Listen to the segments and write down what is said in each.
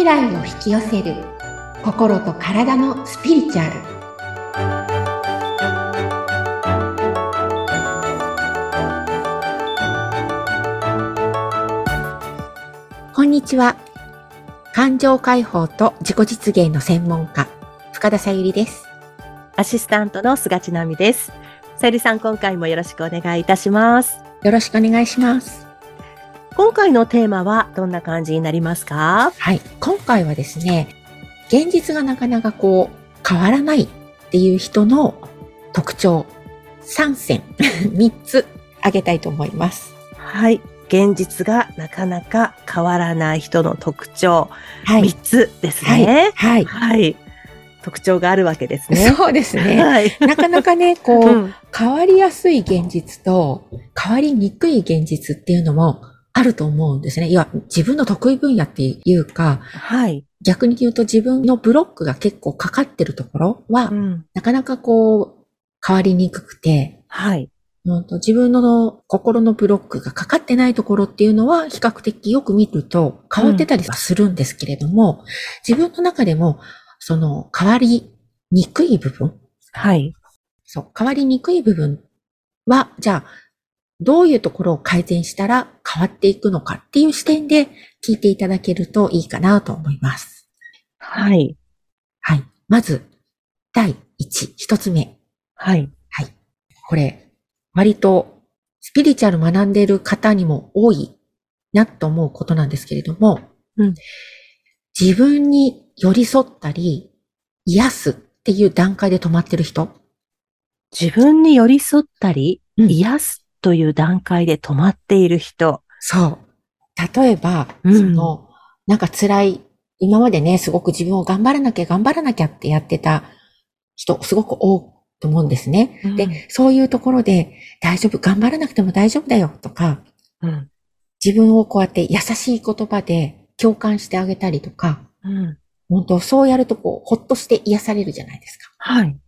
未来を引き寄せる。心と体のスピリチュアル。こんにちは。感情解放と自己実現の専門家深田さゆりです。アシスタントの菅千奈美です。さゆりさん、今回もよろしくお願いいたします。よろしくお願いします今回のテーマはどんな感じになりますか？はい今回はですね現実がなかなかこう変わらないっていう人の特徴3選3つ挙げたいと思いますはい。現実がなかなか変わらない人の特徴、はい3つですね。はい、はい。特徴があるわけですね。そうですねはい。なかなかねこう、うん変わりやすい現実と変わりにくい現実っていうのもあると思うんですね。いや、自分の得意分野っていうか、はい。逆に言うと自分のブロックが結構かかってるところは、うんなかなかこう、変わりにくくて、はい。自分の心のブロックがかかってないところっていうのは比較的よく見ると変わってたりはするんですけれども、自分の中でもその変わりにくい部分、はい。そう、変わりにくい部分は、じゃあ、どういうところを改善したら変わっていくのかっていう視点で聞いていただけるといいかなと思います。はい。はい。まず、第一、一つ目。はい。これ、割とスピリチュアル学んでいる方にも多いなと思うことなんですけれども、うん自分に寄り添ったり、癒すっていう段階で止まってる人？自分に寄り添ったり、うん癒すという段階で止まっている人。そう。例えば、うんその、なんか辛い、今までね、すごく自分を頑張らなきゃ頑張らなきゃってやってた人、すごく多いと思うんですね。うんで、そういうところで、大丈夫、頑張らなくても大丈夫だよとか、うん。自分をこうやって優しい言葉で共感してあげたりとか、うん。本当そうやるとこう、ほっとして癒されるじゃないですか。はい。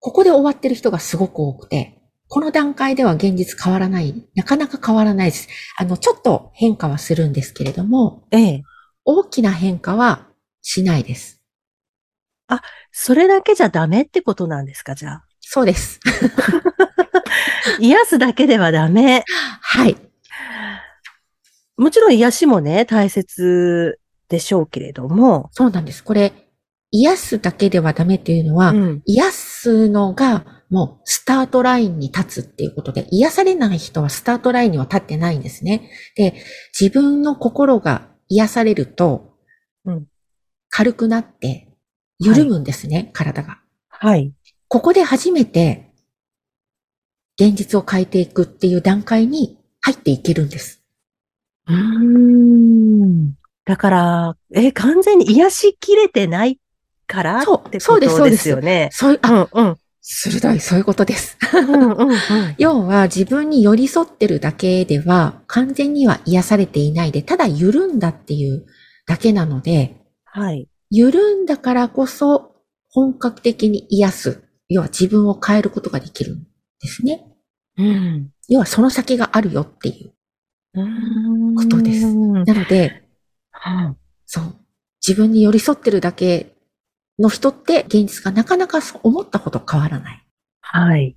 ここで終わってる人がすごく多くて、この段階では現実変わらない、なかなか変わらないです。あの、ちょっと変化はするんですけれども、ええ。大きな変化はしないです。それだけじゃダメってことなんですか、じゃあ？そうです。癒すだけではダメ。はい。もちろん癒しもね、大切でしょうけれども。そうなんです。これ、癒すだけではダメっていうのは、うん。癒すのがもうスタートラインに立つっていうことで、癒されない人はスタートラインには立ってないんですね。で、自分の心が癒されると、うん軽くなって緩むんですね、体が。はい。ここで初めて現実を変えていくっていう段階に入っていけるんです。うーん。だから、え、完全に癒しきれてないからそうってそうですことですよね。そういう、うあ、んうん。鋭い、そういうことです。うんうんうん。要は自分に寄り添ってるだけでは完全には癒されていないで、ただ緩んだっていうだけなので、はい。緩んだからこそ本格的に癒す。要は自分を変えることができるんですね。うん。要はその先があるよっていう。ことですうんなので、はいそう。自分に寄り添ってるだけの人って現実がなかなか思ったほど変わらない。はい。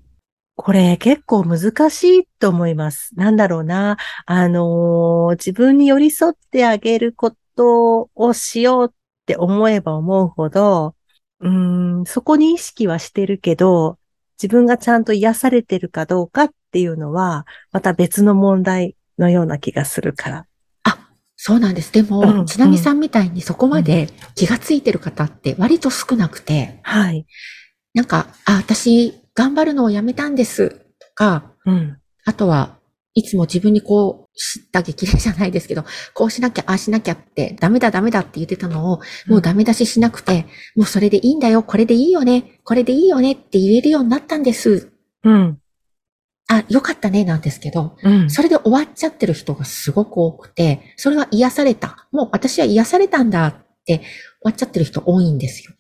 これ結構難しいと思います。なんだろうな。あのー自分に寄り添ってあげることをしようって思えば思うほど、うん、そこに意識はしてるけど、自分がちゃんと癒されてるかどうかっていうのは、また別の問題のような気がするから。あ、そうなんです。でも、うんちなみさんみたいにそこまで気がついてる方って割と少なくて、はい。なんか、あ、私頑張るのをやめたんですとか、うん。あとはいつも自分にこう、知った激励じゃないですけど、こうしなきゃ、ああしなきゃって、ダメだダメだって言ってたのを、もうダメ出ししなくて、もうそれでいいんだよ、これでいいよね、これでいいよねって言えるようになったんです。うん。あ、よかったね、なんですけど、うん。それで終わっちゃってる人がすごく多くて、それは癒された。もう私は癒されたんだって終わっちゃってる人多いんですよ。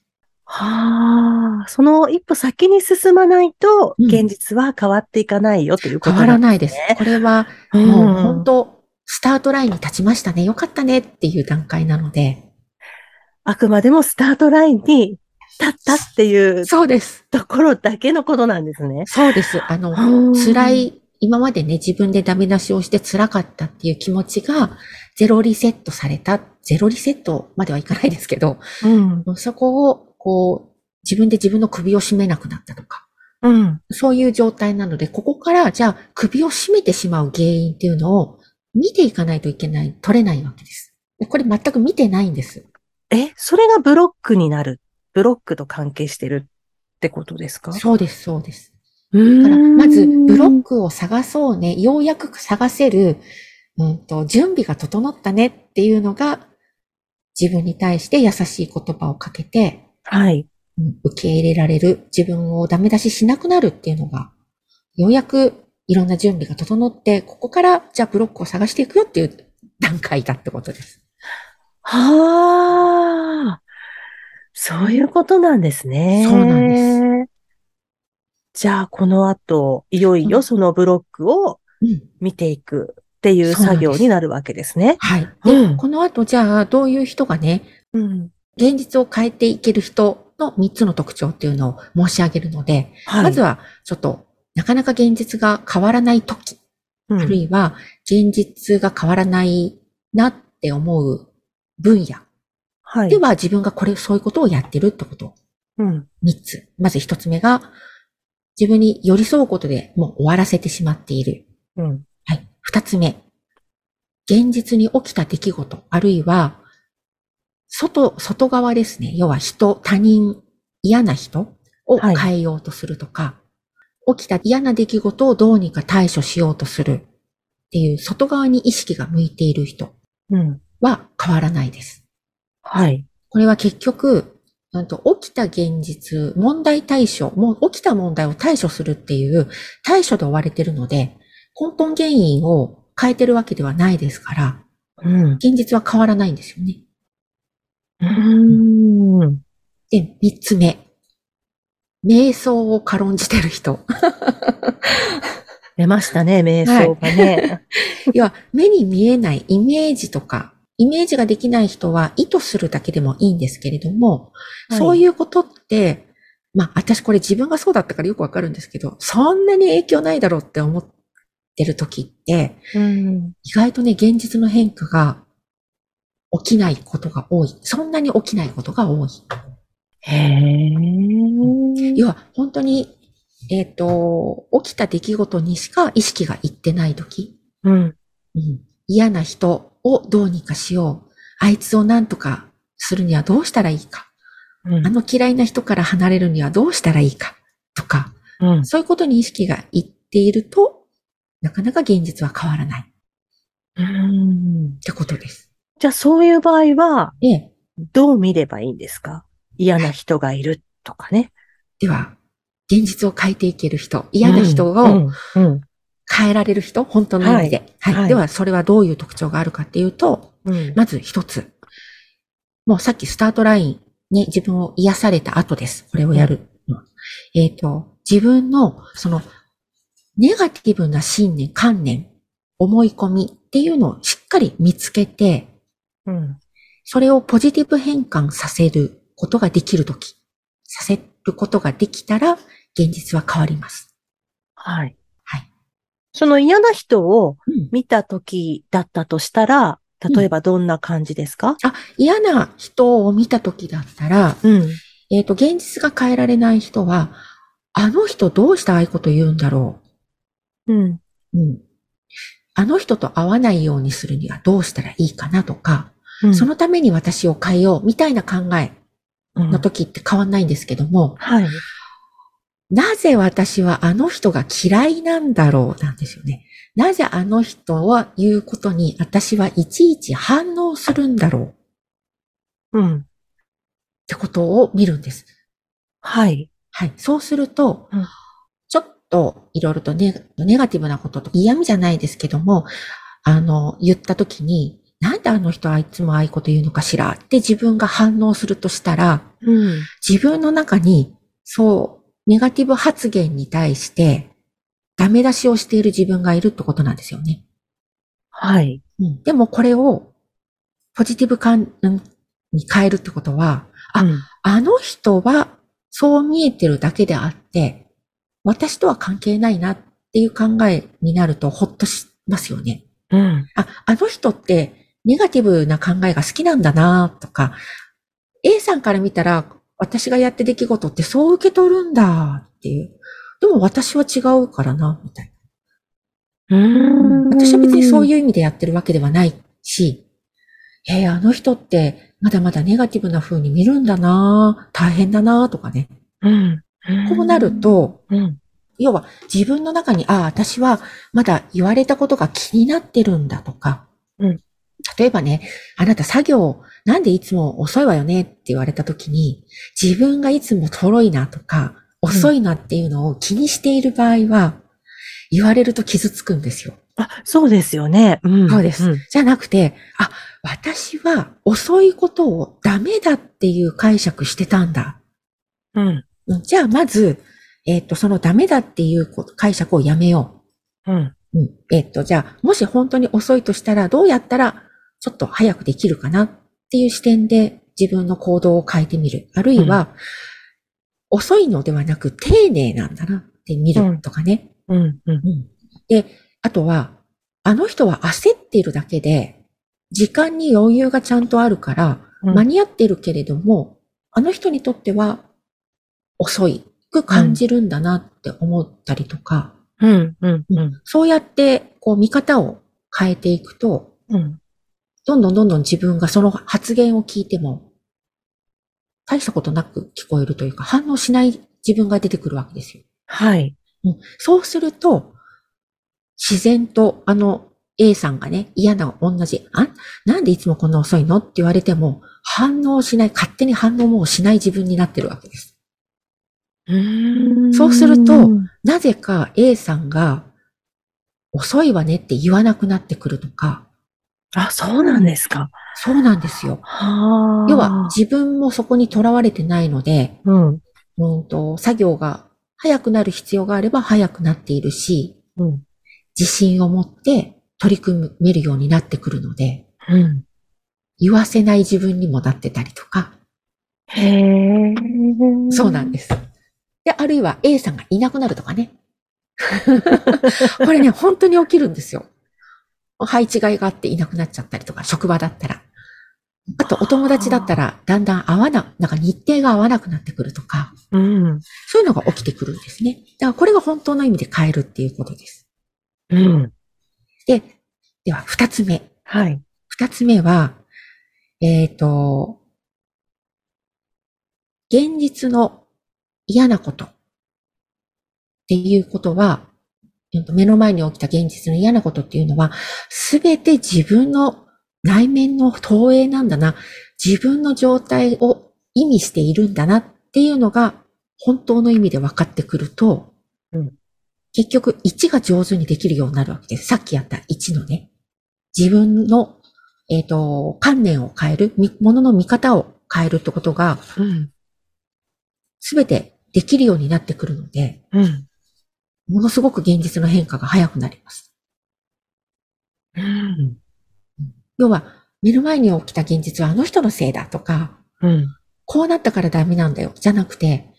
はあ、その一歩先に進まないと、うん現実は変わっていかないよということ変わらないです。これはうんもう本当、スタートラインに立ちましたね。よかったねっていう段階なので。あくまでもスタートラインに立ったっていうそうです。ところだけのことなんですね。そうです。あの、辛い、今までね、自分でダメ出しをして辛かったっていう気持ちが、ゼロリセットされた。ゼロリセットまではいかないですけど、うん。そこを、こう、自分で自分の首を絞めなくなったとか、うん。そういう状態なので、ここから、じゃあ、首を絞めてしまう原因っていうのを見ていかないといけない、取れないわけです。でこれ全く見てないんです。え、それがブロックになる。ブロックと関係してるってことですか？そうです、そうです。だだから、まず、ブロックを探そうね、ようやく探せる、うんと、準備が整ったねっていうのが、自分に対して優しい言葉をかけて、はい。うん受け入れられる、自分をダメ出ししなくなるっていうのが、ようやくいろんな準備が整って、ここから、じゃあブロックを探していくよっていう段階だってことです。はあ。そういうことなんですね。そうなんです。じゃあ、この後、いよいよそのブロックをうん。見ていくっていう作業になるわけですね。はい。で、うんこの後、じゃあ、どういう人がね、うん。現実を変えていける人の3つの特徴っていうのを申し上げるので、はい。まずは、ちょっと、なかなか現実が変わらない時、うん、あるいは、現実が変わらないなって思う分野はい。では、自分がこれ、そういうことをやってるってこと。うん。3つ。まず1つ目が、自分に寄り添うことでもう終わらせてしまっている。うん。はい。2つ目。現実に起きた出来事、あるいは、外、外側ですね。要は人、他人、嫌な人をはい変えようとするとか、起きた嫌な出来事をどうにか対処しようとするっていう外側に意識が向いている人うん。は変わらないです。はい。これは結局、うんと起きた現実、問題対処、もう起きた問題を対処するっていう対処で追われてるので、根本原因を変えてるわけではないですから、うん。現実は変わらないんですよね。うーん。で、三つ目。瞑想を軽んじてる人。出ましたね、瞑想がね。要は、目に見えないイメージとか、イメージができない人は意図するだけでもいいんですけれども、そうう。いうことって、まあ、私これ自分がそうだったからよくわかるんですけど、そんなに影響ないだろうって思ってる時って、うん。意外とね、現実の変化が起きないことが多い。そんなに起きないことが多い。へえ。要は、本当に、えっ、と、起きた出来事にしか意識がいってない時、うん。うん、嫌な人をどうにかしよう。あいつを何とかするにはどうしたらいいか。うんあの嫌いな人から離れるにはどうしたらいいか。とか、うん。そういうことに意識がいっていると、なかなか現実は変わらないっうんてことです。じゃあ、そういう場合は、ええ。どう見ればいいんですか？嫌な人がいるとかね。では、現実を変えていける人、嫌な人をうん。うん。変えられる人、本当の意味で。はい。はいでは、それはどういう特徴があるかっていうと、うん。まず一つ。もうさっきスタートラインに自分を癒された後です。これをやるの。えっ、と、自分の、その、ネガティブな信念、観念、思い込みっていうのをしっかり見つけて、うん。それをポジティブ変換させることができるとき、させることができたら、現実は変わります。はい。はい。その嫌な人をうん、見た時だったとしたら、例えばどんな感じですか？あ、嫌な人を見たときだったら、うん。えっ、と、現実が変えられない人は、あの人どうしてああいうこと言うんだろう？ん。う。うん。あの人と会わないようにするにはどうしたらいいかなとか、うんそのために私を変えようみたいな考えうんの時って変わんないんですけども、はい。なぜ私はあの人が嫌いなんだろうなんですよね。なぜあの人は言うことに私はいちいち反応するんだろうっうん。てことを見るんです。はい。はい。そうすると、うんちょっといろいろとネネガティブなことと嫌味じゃないですけども、あの、言ったときに、なんであの人はいつもああいうこと言うのかしらって自分が反応するとしたら、うん。自分の中に、そう、ネガティブ発言に対して、ダメ出しをしている自分がいるってことなんですよね。はい。うん、でもこれを、ポジティブ感、うんに変えるってことは、あうんあの人はそう見えてるだけであって、私とは関係ないなっていう考えになるとほっとしますよね。うん。あ、あの人ってネガティブな考えが好きなんだなとか、A さんから見たら私がやって出来事ってそう受け取るんだっていう。でも私は違うからな、みたいな。うん。私は別にそうう。いう意味でやってるわけではないし、えー、あの人ってまだまだネガティブな風に見るんだな大変だなとかね。うん。こうなる、と、うん。要は自分の中に、ああ、私はまだ言われたことが気になってるんだとか、うん例えばね、あなた作業、なんでいつも遅いわよねって言われたときに、自分がいつもとろいなとか、遅いなっていうのを気にしている場合は、言われると傷つくんですよ。あ、そうですよね。うん。そうです。んじゃなくて、あ、私は遅いことをダメだっていう解釈してたんだ。うん。うんじゃあまず、えっ、と、そのダメだっていう解釈をやめようん。う。うん。えっ、と、じゃあ、もし本当に遅いとしたら、どうやったらちょっと早くできるかなっていう視点で自分の行動を変えてみる。あるいは、遅いのではなく丁寧なんだなって見るとかね。うん。うん。うんで、あとは、あの人は焦っているだけで、時間に余裕がちゃんとあるから、うん間に合ってるけれども、あの人にとっては遅いく感じるんだなって思ったりとか、うん。うん。うん。そうやってこう見方を変えていくと、うん。どんどんどんどん自分がその発言を聞いても、大したことなく聞こえるというか、反応しない自分が出てくるわけですよ。はい。うんそうすると、自然とあの A さんがね、嫌な同じ、あ、なんでいつもこんな遅いの？って言われても、反応しない、勝手に反応もうしない自分になってるわけです。うんそうするとなぜか A さんが、遅いわねって言わなくなってくるとか、あ、そうなんですか。そうなんですよ。はあ。要は、自分もそこにとらわれてないので、うん。うんと、作業が早くなる必要があれば早くなっているし、うん。自信を持って取り組めるようになってくるので、うん。言わせない自分にもなってたりとか、へえ。そうなんです。で、あるいは A さんがいなくなるとかね。これね、本当に起きるんですよ。配置換えがあっていなくなっちゃったりとか、職場だったら。あと、お友達だったら、だんだん合わな、なんか日程が合わなくなってくるとか、うん。そういうのが起きてくるんですね。だからこれが本当の意味で変えるっていうことです。うん。で、では、二つ目。はい。二つ目は、えっ、と、現実の嫌なことっていうことは、うんと目の前に起きた現実の嫌なことっていうのは、すべて自分の内面の投影なんだな、自分の状態を意味しているんだなっていうのが、本当の意味で分かってくると、うん結局1が上手にできるようになるわけです。さっきやった1のね。自分の、えっ、と、観念を変える、みものの見方を変えるってことが、うん。すべてできるようになってくるので、うん。ものすごく現実の変化が早くなります。うん。要は、目の前に起きた現実はあの人のせいだとか、うん。こうなったからダメなんだよ、じゃなくて、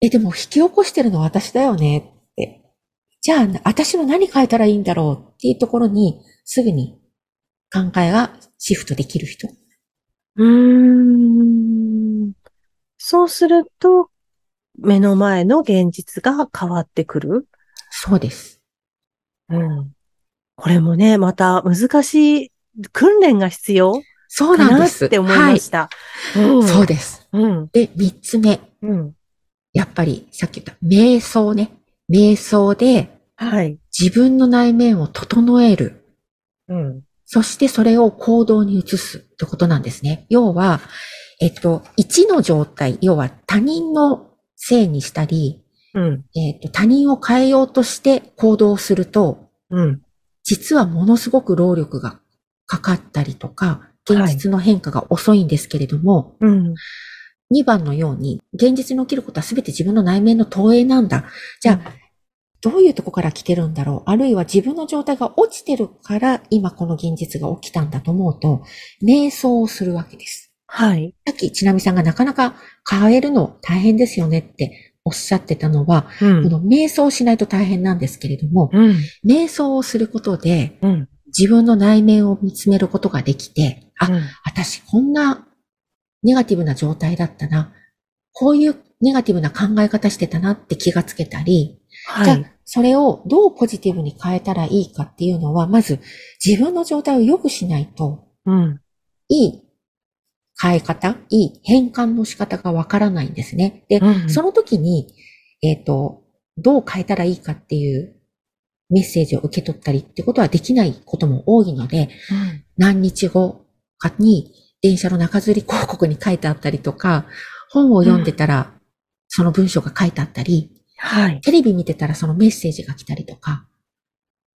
え、でも引き起こしてるのは私だよねって。じゃあ、私の何変えたらいいんだろうっていうところに、すぐに考えがシフトできる人。うーん。そうすると、目の前の現実が変わってくる。そうです。うん。これもね、また難しい訓練が必要そうかなんです。て思いました。はい。そうでです。うん。で、三つ目。うん。やっぱり、さっき言った、瞑想ね。瞑想ではい。自分の内面を整える。うん。そしてそれを行動に移すってことなんですね。要は、えっと、1の状態、要は他人のせいにしたり、うん。えっと、他人を変えようとして行動すると、うん。実はものすごく労力がかかったりとか、現実の変化が遅いんですけれども、うん。2番のように、現実に起きることは全て自分の内面の投影なんだ。じゃあ、どういうとこから来てるんだろう？あるいは自分の状態が落ちてるから、今この現実が起きたんだと思うと、瞑想をするわけです。はい。さっきちなみさんがなかなか変えるの大変ですよねっておっしゃってたのは、うんこの瞑想をしないと大変なんですけれども、うん。瞑想をすることでうん。自分の内面を見つめることができて、あ、うん私こんなネガティブな状態だったな。こういうネガティブな考え方してたなって気がつけたり、じゃあはい。それをどうポジティブに変えたらいいかっていうのは、まず自分の状態を良くしないと、うん。いい変え方、いい変換の仕方がわからないんですね。で、うんその時に、えっ、と、どう変えたらいいかっていうメッセージを受け取ったりってことはできないことも多いので、何日後かに電車の中吊り広告に書いてあったりとか、本を読んでたらその文章が書いてあったり、はい。テレビ見てたらそのメッセージが来たりとか、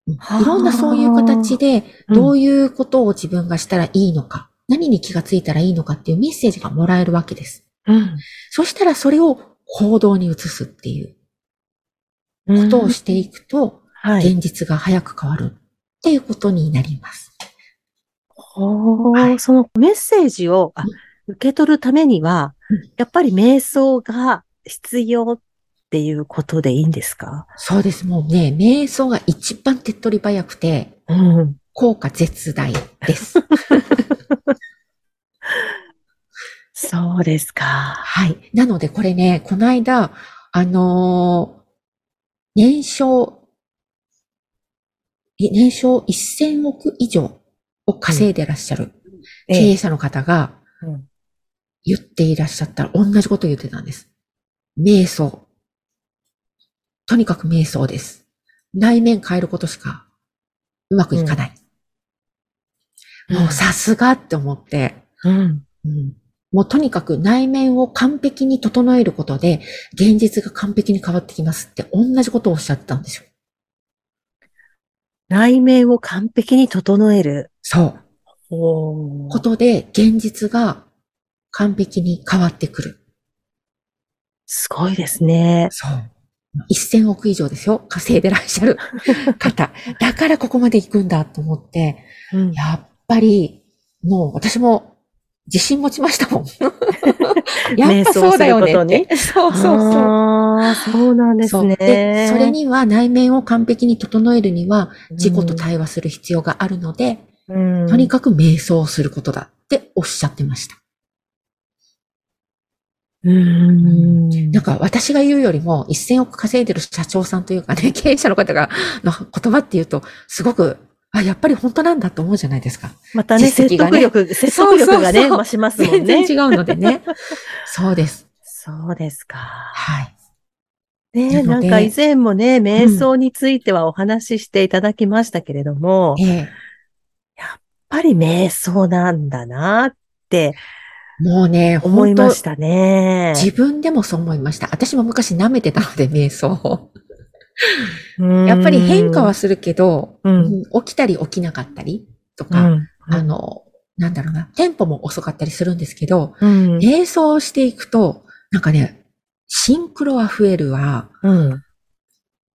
いろんなそういう形でうん。どういうことを自分がしたらいいのか、何に気がついたらいいのかっていうメッセージがもらえるわけです。うん。そしたらそれを行動に移すっていうことをしていくと、はい。現実が早く変わるっていうことになります。ほーはいそのメッセージをあうん受け取るためにはうん、やっぱり瞑想が必要っていうことでいいんですか？そうです。もうね、瞑想が一番手っ取り早くて、うん。効果絶大です。そうですか。はい。なのでこれね、この間、あのー年商、え年商1000億以上を稼いでらっしゃる経営者の方がうん言っていらっしゃったら同じこと言ってたんです。瞑想。とにかく瞑想です。内面変えることしかうまくいかない。もうさすがって思って、うん。うんもうとにかく内面を完璧に整えることで、現実が完璧に変わってきますって同じことをおっしゃってたんですよ。内面を完璧に整える。そう。おことで、現実が完璧に変わってくる。すごいですね。そう。1000億以上ですよ。稼いでらっしゃる 方。だからここまで行くんだと思って、うんやっぱり、もう私も自信持ちましたもん。やっぱそうだよねって。そうそうそう。そうなんですね。で、それには内面を完璧に整えるにはうん、自己と対話する必要があるので、うん、とにかく瞑想をすることだっておっしゃってました。うん。なんか私が言うよりも1000億稼いでる社長さんというかね、経営者の方が、の言葉って言うと、すごく、あ、やっぱり本当なんだと思うじゃないですか。またね、ね得力、説得力がね、そうそうそう増しますもん全ね。然違うのでね。そうです。そうですか。はい。ねなんか以前もね、瞑想についてはお話ししていただきましたけれども、やっえぱり瞑想なんだなってえもうね、思いましたね。自分でもそう思いました。私も昔舐めてたので、瞑想を。うんやっぱり変化はするけど、うん。うん起きたり起きなかったりとか、うん、あの、なんだろうな、テンポも遅かったりするんですけど、うん、瞑想をしていくと、なんかね、シンクロは増えるわ、うん、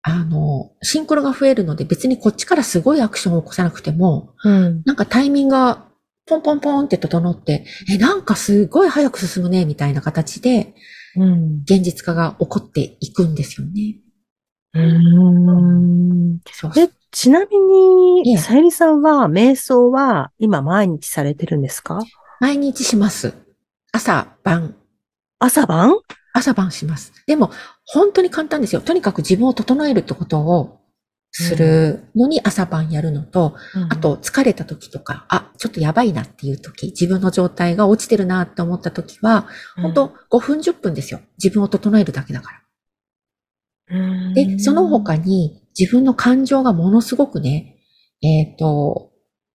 あの、シンクロが増えるので別にこっちからすごいアクションを起こさなくても、うん、なんかタイミングがポンポンポンって整って、え、なんかすごい早く進むね、みたいな形でうん、現実化が起こっていくんですよね。うん。そうそうえ、ちなみええに、さゆりさんは、瞑想は今毎日されてるんですか？毎日します。朝晩。朝晩？朝晩します。でも、本当に簡単ですよ。とにかく自分を整えるってことをするのに朝晩やるのと、あ、と疲れた時とか、あ、ちょっとやばいなっていう時、自分の状態が落ちてるなって思った時は、本当5分10分ですよ。自分を整えるだけだから。うんで、その他に自分の感情がものすごくね、えっ、と、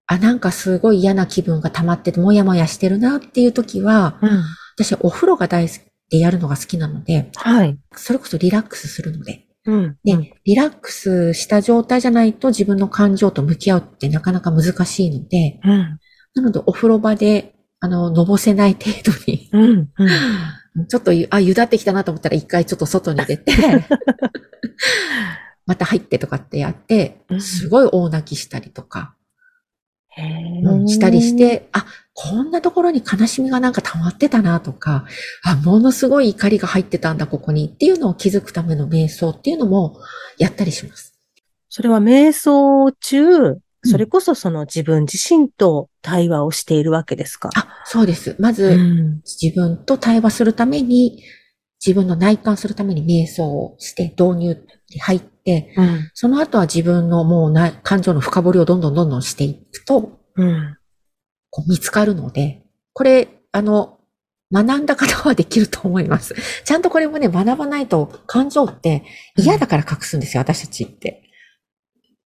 あ、なんかすごい嫌な気分が溜まってて、もやもやしてるなっていう時は、うん私お風呂が大好きでやるのが好きなので、はい。それこそリラックスするので。うん。で、うんリラックスした状態じゃないと自分の感情と向き合うってなかなか難しいので、うん。なのでお風呂場で、あの、のぼせない程度に、うん。うん。ちょっとゆ、あ、ゆだってきたなと思ったら一回ちょっと外に出て、また入ってとかってやってう、ん。すごい大泣きしたりとか、へうんしたりし、て、あ、こんなところに悲しみがなんか溜まってたなとか、あ、ものすごい怒りが入ってたんだ、ここにっていうのを気づくための瞑想っていうのもやったりします。それは瞑想中、それこそその自分自身と対話をしているわけですか、あ、そうです。まず、うん。自分と対話するために、自分の内観するために瞑想をして導入に入って、うん。その後は自分のもうな感情の深掘りをどんどんどんどんしていくと、うん。こう見つかるので、これ、あの、学んだ方はできると思います。ちゃんとこれもね、学ばないと感情って嫌だから隠すんですよ、私たちって。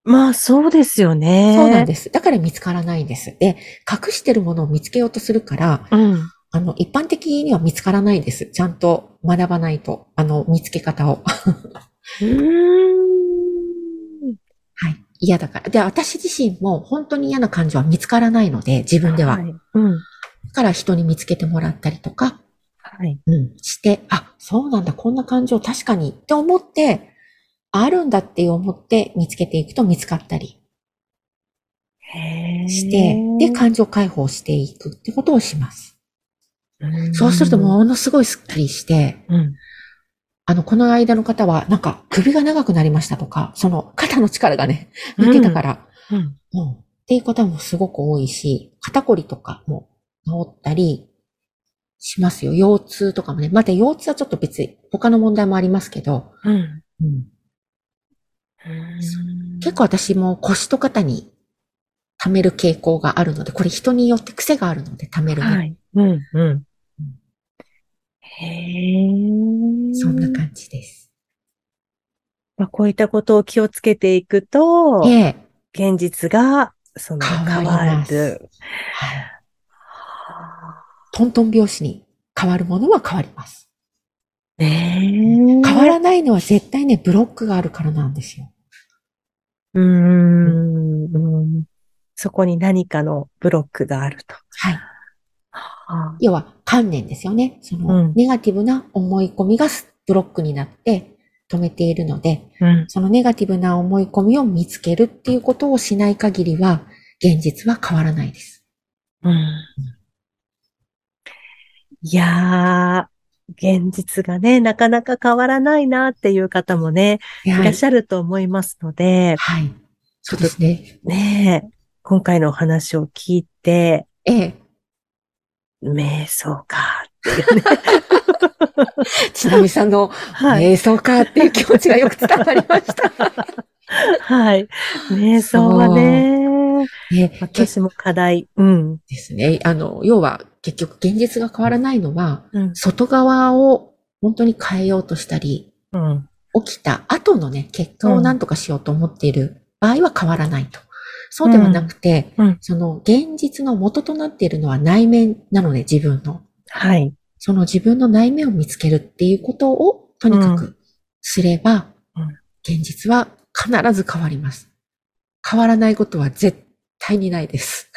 まあ、そうですよね。そうなんです。だから見つからないんです。で、隠してるものを見つけようとするから、うん。あの、一般的には見つからないです。ちゃんと学ばないと、あの、見つけ方を。うーん。はい。嫌だから。で、私自身も本当に嫌な感情は見つからないので、自分では。い。うん。だから人に見つけてもらったりとか、はい。うん、して、あ、そうなんだ、こんな感情確かにって思って、あるんだって思って見つけていくと見つかったりして、で、感情解放していくってことをします。うんそうするとものすごいスッキリして、うん。あの、この間の方は、なんか首が長くなりましたとか、その肩の力がね、抜けたから、うん。うん。っていう方もすごく多いし、肩こりとかも治ったりしますよ。腰痛とかもね。また腰痛はちょっと別に他の問題もありますけど、うん。うん、結構私も腰と肩に溜める傾向があるので、これ人によって癖があるので溜めるね。はい。うん。うん。へえ。そんな感じです。まあ、こういったことを気をつけていくと、ええ。現実が、その、変変わる。はい。トントン拍子に変わるものは変わります。ねえ。変わらないのは絶対ね、ブロックがあるからなんですよ。うーん。うんそこに何かのブロックがあると。はい。は要は観念ですよね。その、うんネガティブな思い込みがブロックになって止めているので、あうん。そのネガティブな思い込みを見つけるっていうことをしない限りは、現実は変わらないです。うん。いやー、現実がね、なかなか変わらないなっていう方もね、いはいらっしゃると思いますので、はい。そうですね。ねえ、今回のお話を聞いて、ええ。瞑想かっていうね。ちなみさんの、はい。瞑想かっていう気持ちがよく伝わりました。はい。瞑想はね、ね、結私も課題。うん。ですね。あの、要は結局現実が変わらないのは、うん。外側を本当に変えようとしたり、うん。起きた後のね、結果を何とかしようと思っている場合は変わらないと。そうではなくて、うん。その現実の元となっているのは内面なので自分の。はい。その自分の内面を見つけるっていうことをとにかうくすれば、うん現実は必ず変わります。変わらないことは絶対にないです。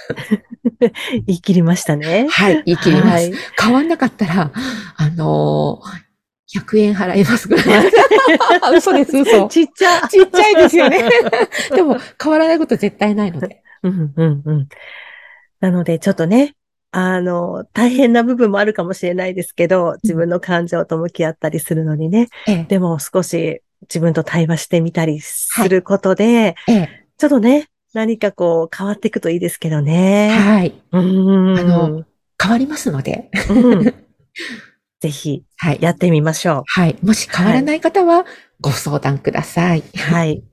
言い切りましたね。はい、言い切ります。はい変わんなかったら、あのー100円払いますぐらい。嘘です、嘘。ちっちゃ。ちっちゃいですよね。でも、変わらないこと絶対ないので。うん、うん、うん。なので、ちょっとね、あの、大変な部分もあるかもしれないですけど、自分の感情と向き合ったりするのにね、ええ、でも少し自分と対話してみたりすることで、ええ、ちょっとね、何かこう変わっていくといいですけどね。はい。うーん。あの変わりますので。うん ぜひはい。やってみましょはい。もし変わらない方は、ご相談ください。う。はい。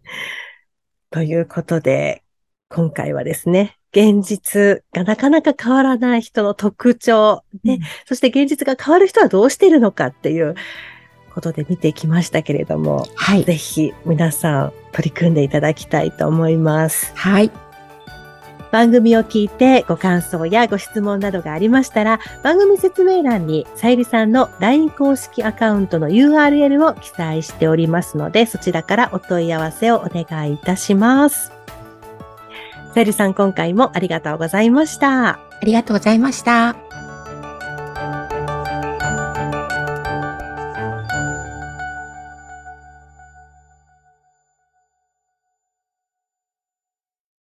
ということで、今回はですね、現実がなかなか変わらない人の特徴、ね、そして現実が変わる人はどうしているのかっていうことで見てきましたけれども、はい。ぜひ皆さん取り組んでいただきたいと思います。はい。番組を聞いてご感想やご質問などがありましたら、番組説明欄にさゆりさんの LINE 公式アカウントの URL を記載しておりますので、そちらからお問い合わせをお願いいたします。さゆりさん、今回もありがとうございました。ありがとうございました。